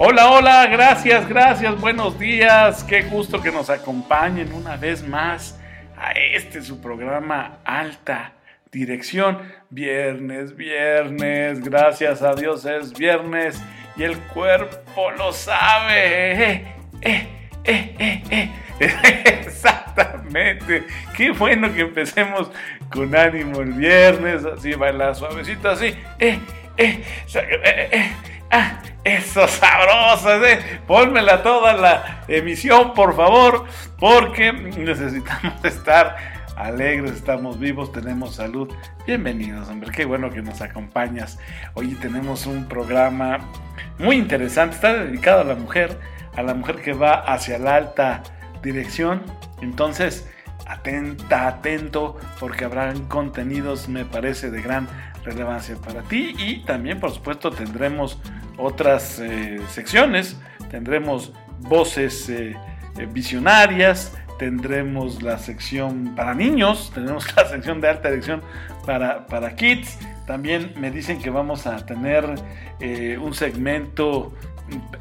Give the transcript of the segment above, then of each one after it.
Hola, hola, gracias, gracias, buenos días. Qué gusto que nos acompañen una vez más a este su programa Alta Dirección. Viernes, viernes, gracias a Dios es viernes y el cuerpo lo sabe. Eh, eh, eh. Exactamente. Qué bueno que empecemos con ánimo el viernes, así baila suavecito, así. Eh, eh, ah, eso sabroso, eh. Pónmela toda la emisión, por favor, porque necesitamos estar alegres, estamos vivos, tenemos salud. Bienvenidos, hombre, qué bueno que nos acompañas. Hoy tenemos un programa muy interesante, está dedicado a la mujer, a la mujer que va hacia la alta dirección. Entonces, atenta, atento, porque habrán contenidos, me parece, de gran relevancia para ti. Y también, por supuesto, tendremos otras eh, secciones, tendremos voces eh, eh, visionarias, tendremos la sección para niños, tenemos la sección de alta dirección para, para kids. También me dicen que vamos a tener un segmento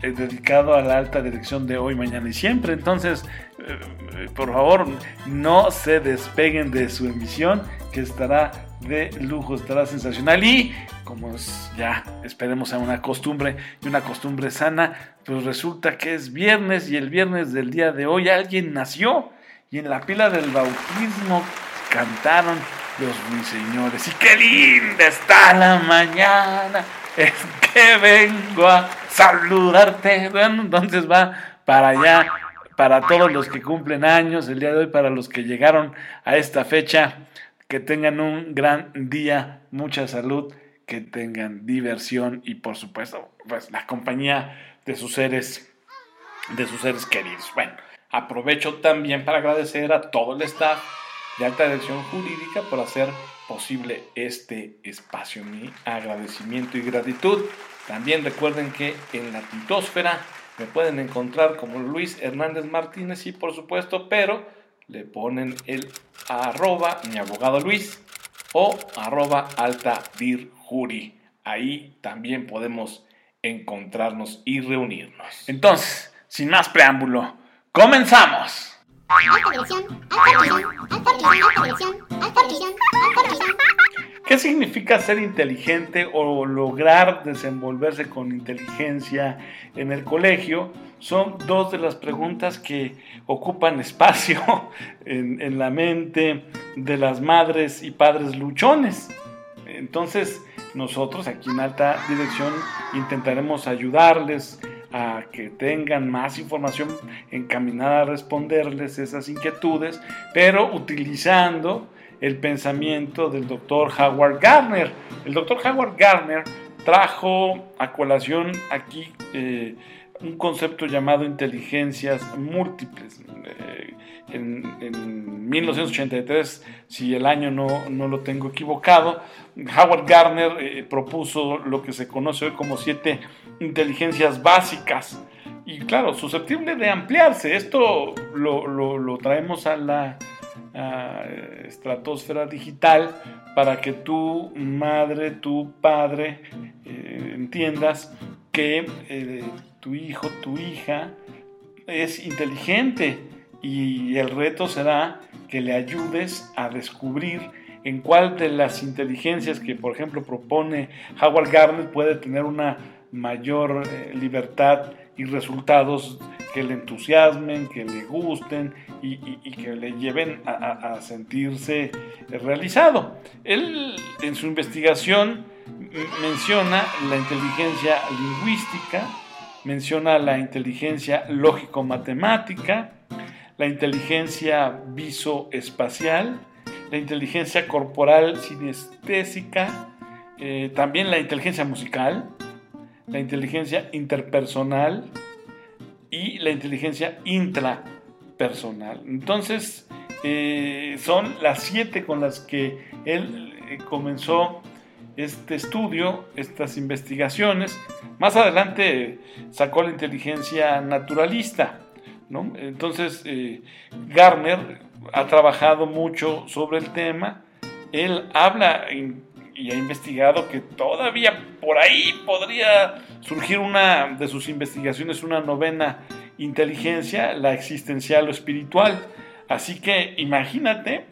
dedicado a la alta dirección de hoy, mañana y siempre. Entonces, por favor, no se despeguen de su emisión, que estará de lujo, estará sensacional. Y como es ya esperemos a una costumbre y una costumbre sana, pues resulta que es viernes y el viernes del día de hoy alguien nació y en la pila del bautismo cantaron los ruiseñores. Y qué linda está la mañana, es que vengo a saludarte. Bueno, entonces va para allá, para todos los que cumplen años el día de hoy, para los que llegaron a esta fecha, que tengan un gran día, mucha salud, que tengan diversión y por supuesto, pues la compañía de sus seres, de sus seres queridos. Bueno, aprovecho también para agradecer a todo el staff de alta dirección jurídica por hacer posible este espacio. Mi agradecimiento y gratitud. También recuerden que en la titosfera me pueden encontrar como Luis Hernández Martínez y por supuesto, pero le ponen el arroba mi abogado Luis o arroba alta dir juri. Ahí también podemos encontrarnos y reunirnos. Entonces, sin más preámbulo, comenzamos. Alta dirección, alta dirección, alta dirección, alta dirección, alta dirección, alta dirección. ¿Qué significa ser inteligente o lograr desenvolverse con inteligencia en el colegio? Son dos de las preguntas que ocupan espacio en, la mente de las madres y padres luchones. Entonces, nosotros aquí en Alta Dirección intentaremos ayudarles a que tengan más información encaminada a responderles esas inquietudes, pero utilizando el pensamiento del doctor Howard Gardner. El doctor Howard Gardner trajo a colación aquí eh, un concepto llamado inteligencias múltiples. Eh, en, en 1983, si el año no, no lo tengo equivocado, Howard Gardner eh, propuso lo que se conoce hoy como siete inteligencias básicas. Y claro, susceptible de ampliarse. Esto lo- lo traemos a la estratosfera digital para que tu madre, tu padre eh, entiendas que eh, tu hijo, tu hija es inteligente y el reto será que le ayudes a descubrir en cuál de las inteligencias que, por ejemplo, propone Howard Gardner puede tener una mayor eh, libertad y resultados que le entusiasmen, que le gusten y, que le lleven a, sentirse realizado. Él en su investigación menciona la inteligencia lingüística, menciona la inteligencia lógico-matemática, la inteligencia visoespacial, la inteligencia corporal sinestésica, eh, también la inteligencia musical, la inteligencia interpersonal y la inteligencia intrapersonal. Entonces, eh, son las siete con las que él eh, comenzó este estudio, estas investigaciones. Más adelante sacó la inteligencia naturalista. ¿no? Entonces, eh, Garner ha trabajado mucho sobre el tema. Él habla y ha investigado que todavía por ahí podría surgir una de sus investigaciones, una novena inteligencia, la existencial o espiritual. Así que imagínate,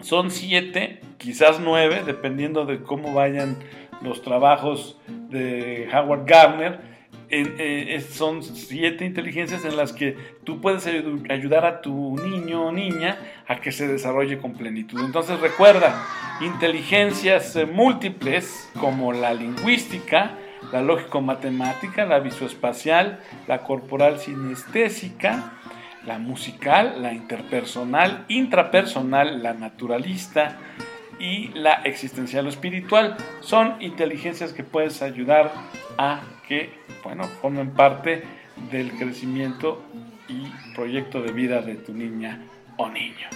son siete, quizás nueve, dependiendo de cómo vayan los trabajos de Howard Gardner eh, son siete inteligencias en las que tú puedes ayudar a tu niño o niña a que se desarrolle con plenitud. Entonces recuerda, inteligencias eh, múltiples como la lingüística, la lógico-matemática, la visoespacial, la corporal sinestésica, la musical, la interpersonal, intrapersonal, la naturalista y la existencial o espiritual. Son inteligencias que puedes ayudar a que bueno, formen parte del crecimiento y proyecto de vida de tu niña o niño.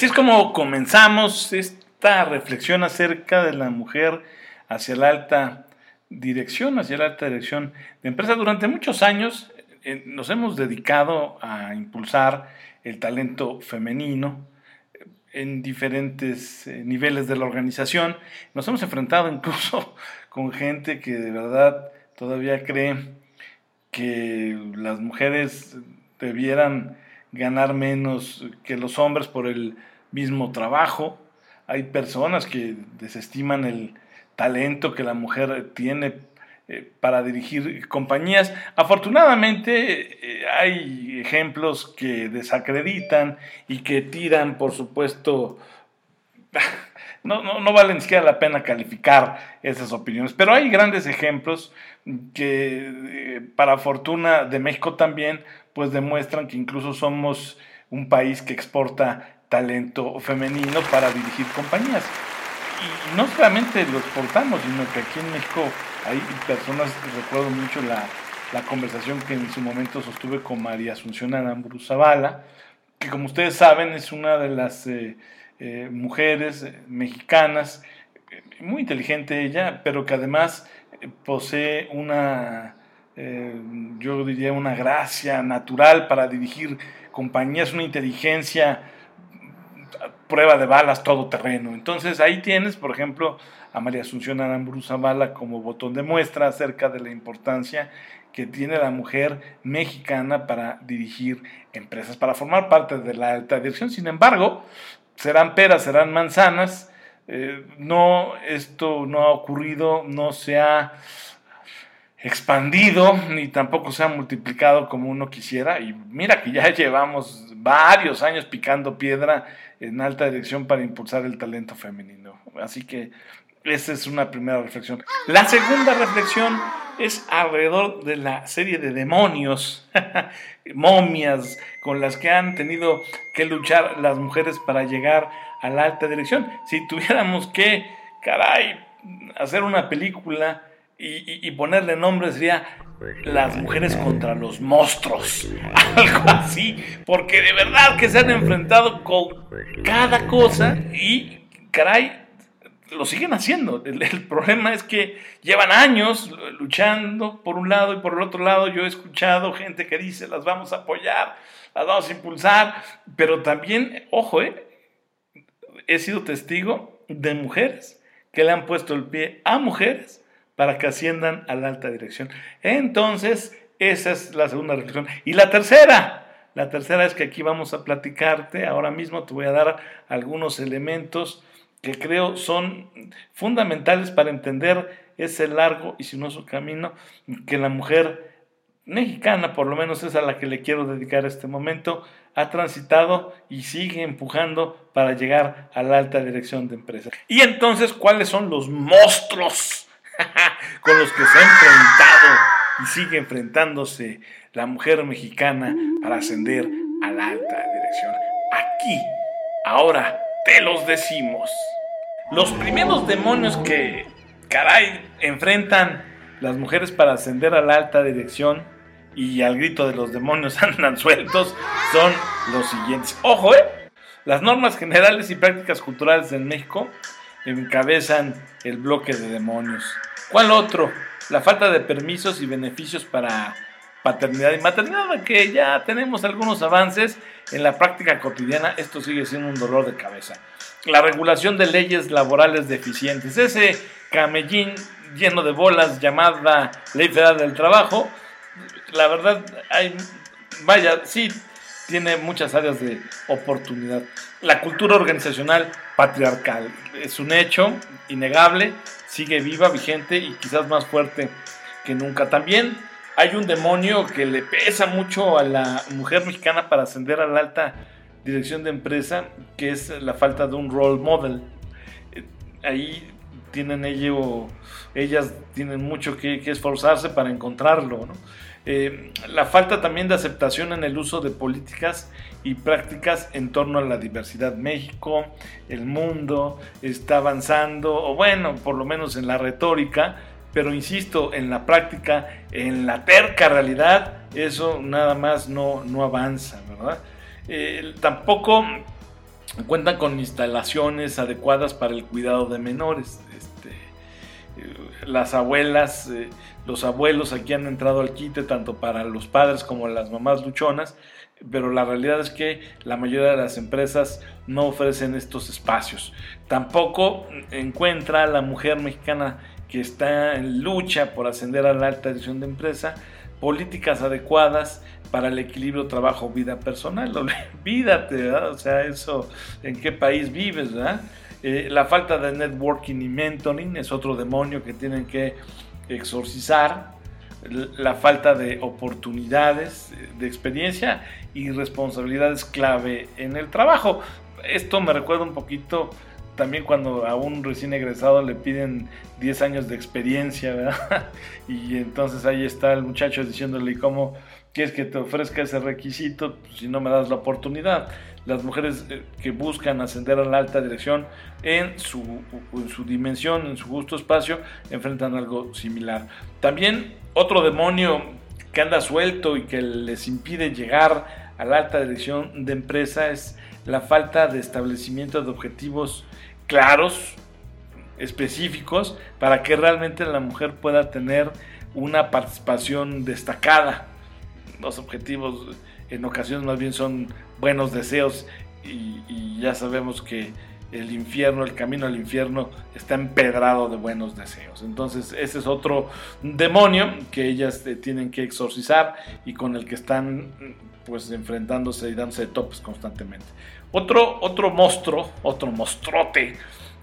Así es como comenzamos esta reflexión acerca de la mujer hacia la alta dirección, hacia la alta dirección de empresa. Durante muchos años eh, nos hemos dedicado a impulsar el talento femenino en diferentes eh, niveles de la organización. Nos hemos enfrentado incluso con gente que de verdad todavía cree que las mujeres debieran ganar menos que los hombres por el mismo trabajo. Hay personas que desestiman el talento que la mujer tiene eh, para dirigir compañías. Afortunadamente eh, hay ejemplos que desacreditan y que tiran, por supuesto, no, no, no, vale ni siquiera la pena calificar esas opiniones, pero hay grandes ejemplos que, eh, para fortuna de México también, pues demuestran que incluso somos un país que exporta talento femenino para dirigir compañías. Y no solamente lo exportamos, sino que aquí en México hay personas, recuerdo mucho la, la conversación que en su momento sostuve con María Asunción Aramburu Zavala, que como ustedes saben es una de las eh, eh, mujeres mexicanas, muy inteligente ella, pero que además posee una, eh, yo diría, una gracia natural para dirigir compañías, una inteligencia prueba de balas todo terreno. Entonces ahí tienes, por ejemplo, a María Asunción Aramburu Zavala como botón de muestra acerca de la importancia que tiene la mujer mexicana para dirigir empresas, para formar parte de la alta dirección. Sin embargo, serán peras, serán manzanas. Eh, no, esto no ha ocurrido, no se ha expandido ni tampoco se ha multiplicado como uno quisiera. Y mira que ya llevamos varios años picando piedra en alta dirección para impulsar el talento femenino. Así que esa es una primera reflexión. La segunda reflexión es alrededor de la serie de demonios, momias con las que han tenido que luchar las mujeres para llegar a la alta dirección. Si tuviéramos que, caray, hacer una película y, ponerle nombre sería las mujeres contra los monstruos, algo así, porque de verdad que se han enfrentado con cada cosa y, caray, lo siguen haciendo. El, el, problema es que llevan años luchando por un lado y por el otro lado. Yo he escuchado gente que dice las vamos a apoyar, las vamos a impulsar, pero también, ojo, eh, he sido testigo de mujeres que le han puesto el pie a mujeres para que asciendan a la alta dirección. Entonces, esa es la segunda reflexión. Y la tercera, la tercera es que aquí vamos a platicarte, ahora mismo te voy a dar algunos elementos que creo son fundamentales para entender ese largo y sinuoso camino que la mujer mexicana, por lo menos es a la que le quiero dedicar este momento, ha transitado y sigue empujando para llegar a la alta dirección de empresas. Y entonces, ¿cuáles son los monstruos con los que se ha enfrentado y sigue enfrentándose la mujer mexicana para ascender a la alta dirección. Aquí, ahora, te los decimos. Los primeros demonios que, caray, enfrentan las mujeres para ascender a la alta dirección y al grito de los demonios andan sueltos son los siguientes. Ojo, ¿eh? Las normas generales y prácticas culturales en México encabezan el bloque de demonios. ¿Cuál otro? La falta de permisos y beneficios para paternidad y maternidad, que ya tenemos algunos avances en la práctica cotidiana, esto sigue siendo un dolor de cabeza. La regulación de leyes laborales deficientes, ese camellín lleno de bolas llamada Ley Federal del Trabajo, la verdad, hay, vaya, sí, tiene muchas áreas de oportunidad. La cultura organizacional patriarcal es un hecho innegable, sigue viva, vigente y quizás más fuerte que nunca. También hay un demonio que le pesa mucho a la mujer mexicana para ascender a la alta dirección de empresa, que es la falta de un role model. Eh, ahí tienen ello, ellas tienen mucho que, esforzarse para encontrarlo. Eh, la falta también de aceptación en el uso de políticas y prácticas en torno a la diversidad. México, el mundo está avanzando, o bueno, por lo menos en la retórica, pero insisto, en la práctica, en la terca realidad, eso nada más no, no avanza, ¿verdad? Eh, tampoco cuentan con instalaciones adecuadas para el cuidado de menores. Este, eh, las abuelas, los abuelos aquí han entrado al quite tanto para los padres como las mamás luchonas, pero la realidad es que la mayoría de las empresas no ofrecen estos espacios. Tampoco encuentra la mujer mexicana que está en lucha por ascender a la alta dirección de empresa políticas adecuadas para el equilibrio trabajo-vida personal. Olvídate, ¿verdad? O sea, eso, ¿en qué país vives, verdad? Eh, la falta de networking y mentoring es otro demonio que tienen que exorcizar. La falta de oportunidades, de experiencia y responsabilidades clave en el trabajo. Esto me recuerda un poquito también cuando a un recién egresado le piden 10 años de experiencia, ¿verdad? Y entonces ahí está el muchacho diciéndole, ¿cómo quieres que te ofrezca ese requisito si no me das la oportunidad? Las mujeres eh, que buscan ascender a la alta dirección en su, en su dimensión, en su justo espacio, enfrentan algo similar. También otro demonio que anda suelto y que les impide llegar a la alta dirección de empresa es la falta de establecimiento de objetivos claros, específicos, para que realmente la mujer pueda tener una participación destacada. Los objetivos en ocasiones más bien son buenos deseos y, ya sabemos que el infierno, el camino al infierno está empedrado de buenos deseos. Entonces ese es otro demonio que ellas eh, tienen que exorcizar y con el que están pues enfrentándose y dándose topes constantemente. Otro, otro monstruo, otro monstruote,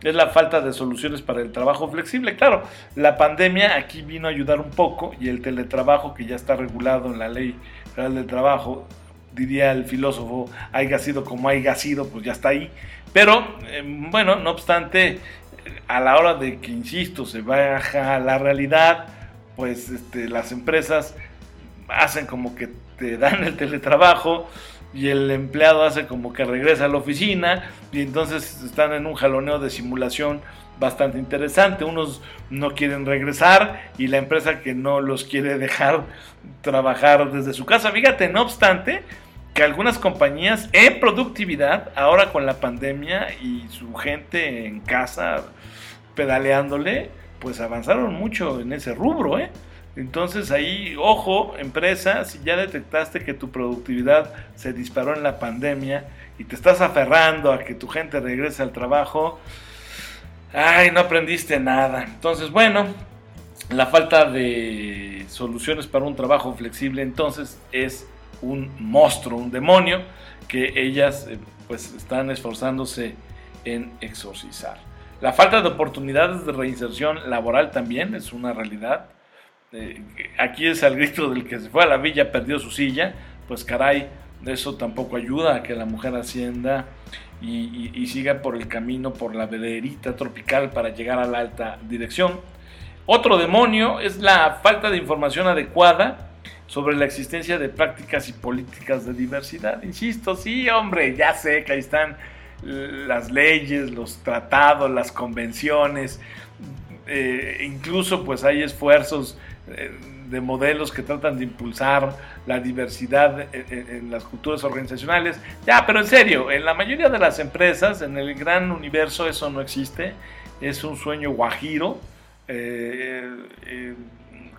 es la falta de soluciones para el trabajo flexible. Claro, la pandemia aquí vino a ayudar un poco y el teletrabajo que ya está regulado en la ley federal del trabajo, diría el filósofo, haya sido como haya sido, pues ya está ahí. Pero eh, bueno, no obstante, a la hora de que, insisto, se baja la realidad, pues este, las empresas hacen como que te dan el teletrabajo y el empleado hace como que regresa a la oficina y entonces están en un jaloneo de simulación bastante interesante. Unos no quieren regresar y la empresa que no los quiere dejar trabajar desde su casa. Fíjate, no obstante, que algunas compañías en productividad, ahora con la pandemia y su gente en casa pedaleándole, pues avanzaron mucho en ese rubro, ¿eh? Entonces ahí, ojo, empresa, si ya detectaste que tu productividad se disparó en la pandemia y te estás aferrando a que tu gente regrese al trabajo, ay, no aprendiste nada. Entonces, bueno, la falta de soluciones para un trabajo flexible entonces es un monstruo, un demonio que ellas eh, pues están esforzándose en exorcizar. La falta de oportunidades de reinserción laboral también es una realidad eh, aquí es al grito del que se fue a la villa, perdió su silla, pues caray, eso tampoco ayuda a que la mujer ascienda y, siga por el camino, por la vederita tropical para llegar a la alta dirección. Otro demonio es la falta de información adecuada sobre la existencia de prácticas y políticas de diversidad. Insisto, sí, hombre, ya sé que ahí están las leyes, los tratados, las convenciones, eh, incluso pues hay esfuerzos eh, de modelos que tratan de impulsar la diversidad en, las culturas organizacionales. Ya, pero en serio, en la mayoría de las empresas, en el gran universo, eso no existe. Es un sueño guajiro. Eh,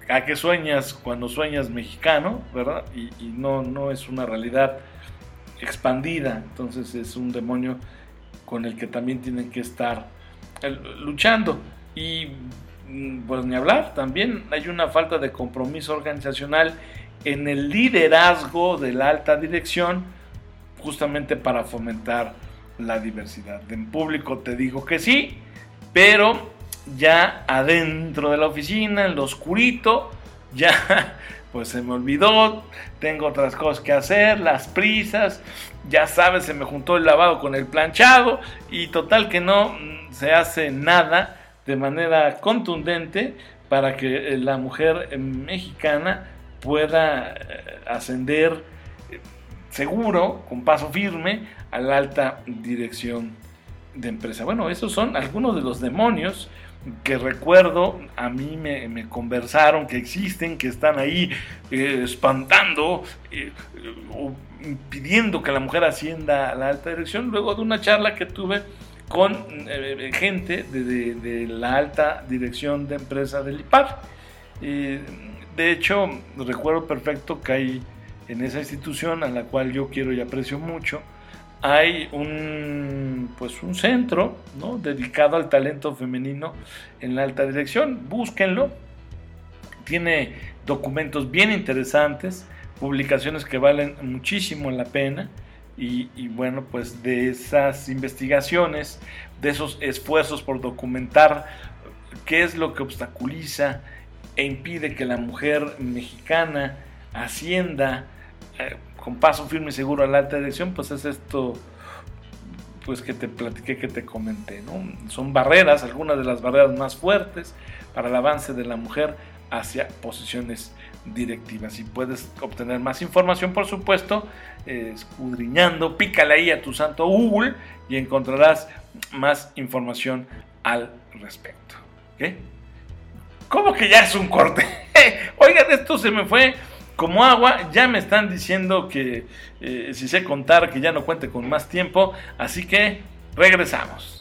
¿A qué sueñas cuando sueñas mexicano? ¿Verdad? Y, y, no, no es una realidad expandida. Entonces es un demonio con el que también tienen que estar luchando. Y mm, pues ni hablar, también hay una falta de compromiso organizacional en el liderazgo de la alta dirección justamente para fomentar la diversidad. En público. Te digo que sí, pero ya adentro de la oficina, en lo oscurito, ya pues se me olvidó, tengo otras cosas que hacer, las prisas, ya sabes, se me juntó el lavado con el planchado y total que no mm, se hace nada de manera contundente para que eh, la mujer eh, mexicana pueda eh, ascender seguro, con paso firme, a la alta dirección de empresa. Bueno, esos son algunos de los demonios que recuerdo, a mí me, conversaron que existen, que están ahí espantando o impidiendo que la mujer ascienda a la alta dirección, luego de una charla que tuve con eh, gente de, la alta dirección de empresa del IPAR. de hecho, recuerdo perfecto que hay en esa institución a la cual yo quiero y aprecio mucho, hay un, pues un centro ¿no? dedicado al talento femenino en la alta dirección. Búsquenlo. Tiene documentos bien interesantes, publicaciones que valen muchísimo la pena. Y, bueno, pues de esas investigaciones, de esos esfuerzos por documentar qué es lo que obstaculiza e impide que la mujer mexicana ascienda eh, con paso firme y seguro a la alta dirección, pues es esto pues que te platiqué, que te comenté, ¿no? Son barreras, algunas de las barreras más fuertes para el avance de la mujer hacia posiciones directivas. Y puedes obtener más información, por supuesto, escudriñando, pícale ahí a tu santo Google y encontrarás más información al respecto. ¿Qué? ¿Cómo que ya es un corte? Oigan, esto se me fue como agua. Ya me están diciendo que eh, si sé contar, que ya no cuente con más tiempo. Así que regresamos.